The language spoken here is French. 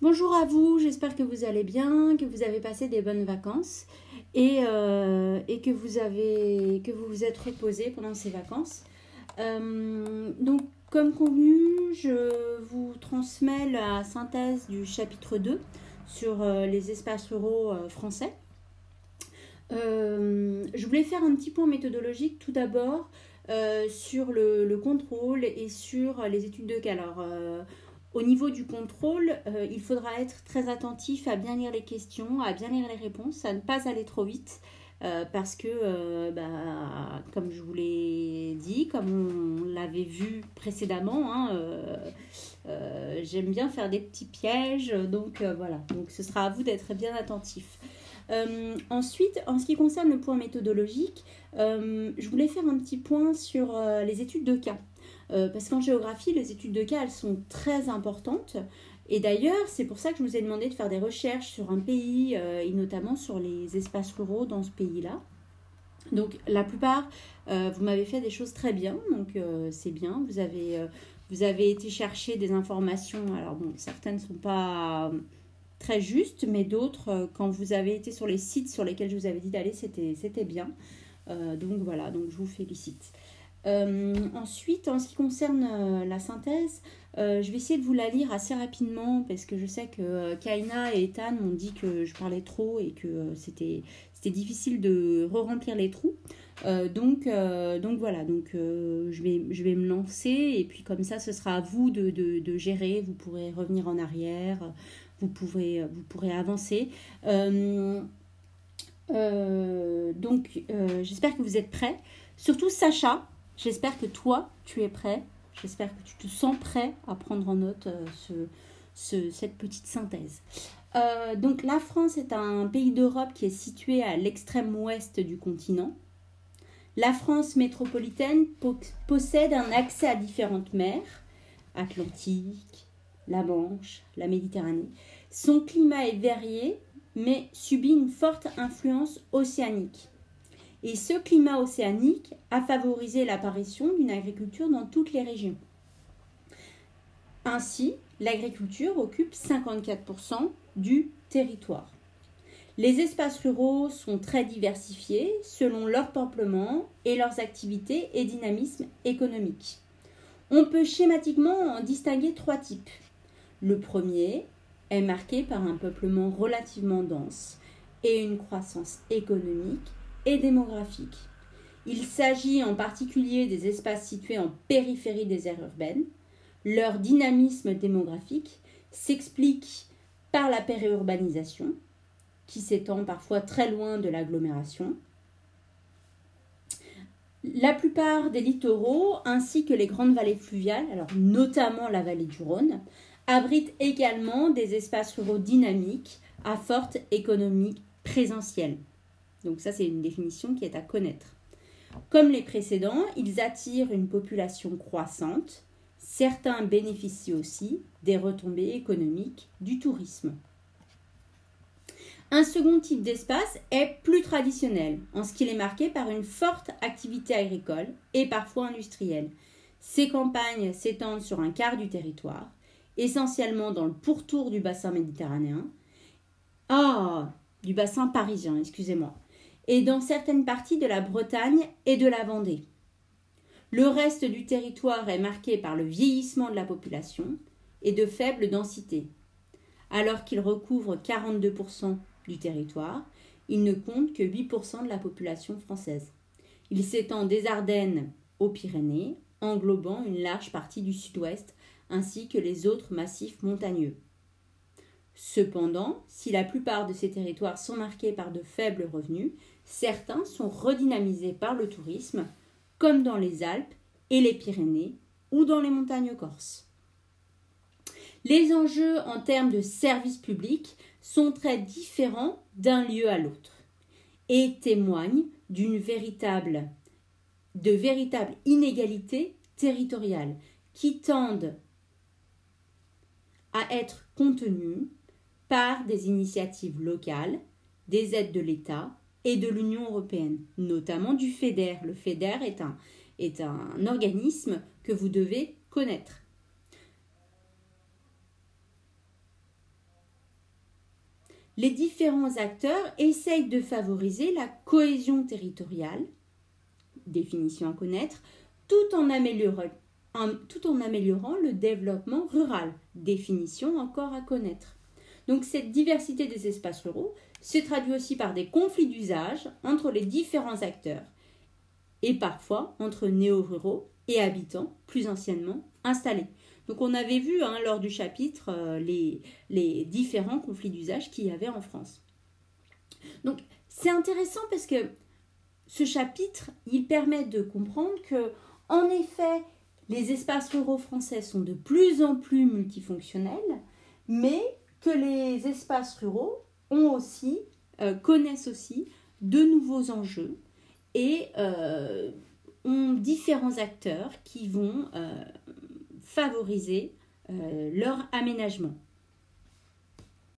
Bonjour à vous, j'espère que vous allez bien, que vous avez passé des bonnes vacances et, euh, que, vous avez, que vous êtes reposé pendant ces vacances. Euh, donc, comme convenu, je vous transmets la synthèse du chapitre 2 sur euh, les espaces ruraux français. je voulais faire un petit point méthodologique tout d'abord sur le, le, contrôle et sur les études de cas. Au niveau du contrôle, euh, il faudra être très attentif à bien lire les questions, à bien lire les réponses, à ne pas aller trop vite. Euh, parce que, euh, bah, comme je vous l'ai dit, comme on l'avait vu précédemment, hein, j'aime bien faire des petits pièges, donc voilà. Donc ce sera à vous d'être bien attentif. ensuite, en ce qui concerne le point méthodologique, je voulais faire un petit point sur les études de cas. Euh, parce qu'en géographie, les études de cas, elles sont très importantes. Et d'ailleurs, c'est pour ça que je vous ai demandé de faire des recherches sur un pays, euh, et notamment sur les espaces ruraux dans ce pays-là. Donc la plupart, euh, vous m'avez fait des choses très bien, donc c'est bien. Vous avez, vous avez été chercher des informations, alors bon, certaines ne sont pas très justes, mais d'autres, quand vous avez été sur les sites sur lesquels je vous avais dit d'aller, c'était bien. donc voilà, donc je vous félicite. Euh, ensuite, en ce qui concerne euh, la synthèse, euh, je vais essayer de vous la lire assez rapidement parce que je sais que Kaina et Ethan m'ont dit que je parlais trop et que c'était difficile de re-remplir les trous. donc, donc voilà, donc je, vais, je vais me lancer et puis comme ça, ce sera à vous de, de, gérer. Vous pourrez revenir en arrière, vous pourrez, vous pourrez avancer. donc, j'espère que vous êtes prêts. Surtout Sacha, J'espère que toi, tu es prêt. J'espère que tu te sens prêt à prendre en note euh, ce, cette petite synthèse. Euh, donc la France est un pays d'Europe qui est situé à l'extrême ouest du continent. La France métropolitaine possède un accès à différentes mers, Atlantique, la Manche, la Méditerranée. Son climat est varié, mais subit une forte influence océanique et ce climat océanique a favorisé l'apparition d'une agriculture dans toutes les régions. Ainsi, l'agriculture occupe 54% du territoire. Les espaces ruraux sont très diversifiés selon leur peuplement et leurs activités et dynamisme économique. On peut schématiquement en distinguer trois types. Le premier est marqué par un peuplement relativement dense et une croissance économique démographique. Il s'agit en particulier des espaces situés en périphérie des aires urbaines. Leur dynamisme démographique s'explique par la périurbanisation, qui s'étend parfois très loin de l'agglomération. La plupart des littoraux, ainsi que les grandes vallées fluviales, notamment la vallée du Rhône, abritent également des espaces ruraux dynamiques à forte économie présentielle. Donc ça, c'est une définition qui est à connaître. Comme les précédents, ils attirent une population croissante. Certains bénéficient aussi des retombées économiques du tourisme. Un second type d'espace est plus traditionnel, en ce qu'il est marqué par une forte activité agricole et parfois industrielle. Ces campagnes s'étendent sur un quart du territoire, essentiellement dans le pourtour du bassin méditerranéen. Ah, du bassin parisien, excusez-moi et dans certaines parties de la Bretagne et de la Vendée. Le reste du territoire est marqué par le vieillissement de la population et de faible densité. Alors qu'il recouvre 42% du territoire, il ne compte que 8% de la population française. Il s'étend des Ardennes aux Pyrénées, englobant une large partie du sud-ouest ainsi que les autres massifs montagneux. Cependant, si la plupart de ces territoires sont marqués par de faibles revenus, certains sont redynamisés par le tourisme, comme dans les Alpes et les Pyrénées ou dans les montagnes corses. Les enjeux en termes de services publics sont très différents d'un lieu à l'autre et témoignent d'une véritable de véritables inégalités territoriales qui tendent à être contenues par des initiatives locales, des aides de l'État et de l'Union européenne, notamment du FEDER. Le FEDER est un, organisme que vous devez connaître. les différents acteurs essayent de favoriser la cohésion territoriale, définition à connaître, tout en améliorant le développement rural, définition encore à connaître. Donc cette diversité des espaces ruraux se traduit aussi par des conflits d'usage entre les différents acteurs et parfois entre néo-ruraux et habitants plus anciennement installés. Donc on avait vu hein, lors du chapitre euh, les, différents conflits d'usage qu'il y avait en France. Donc c'est intéressant parce que ce chapitre, il permet de comprendre que, en effet, les espaces ruraux français sont de plus en plus multifonctionnels, mais que les espaces ruraux ont aussi, euh, connaissent aussi de nouveaux enjeux et euh, ont différents acteurs qui vont euh, favoriser leur aménagement.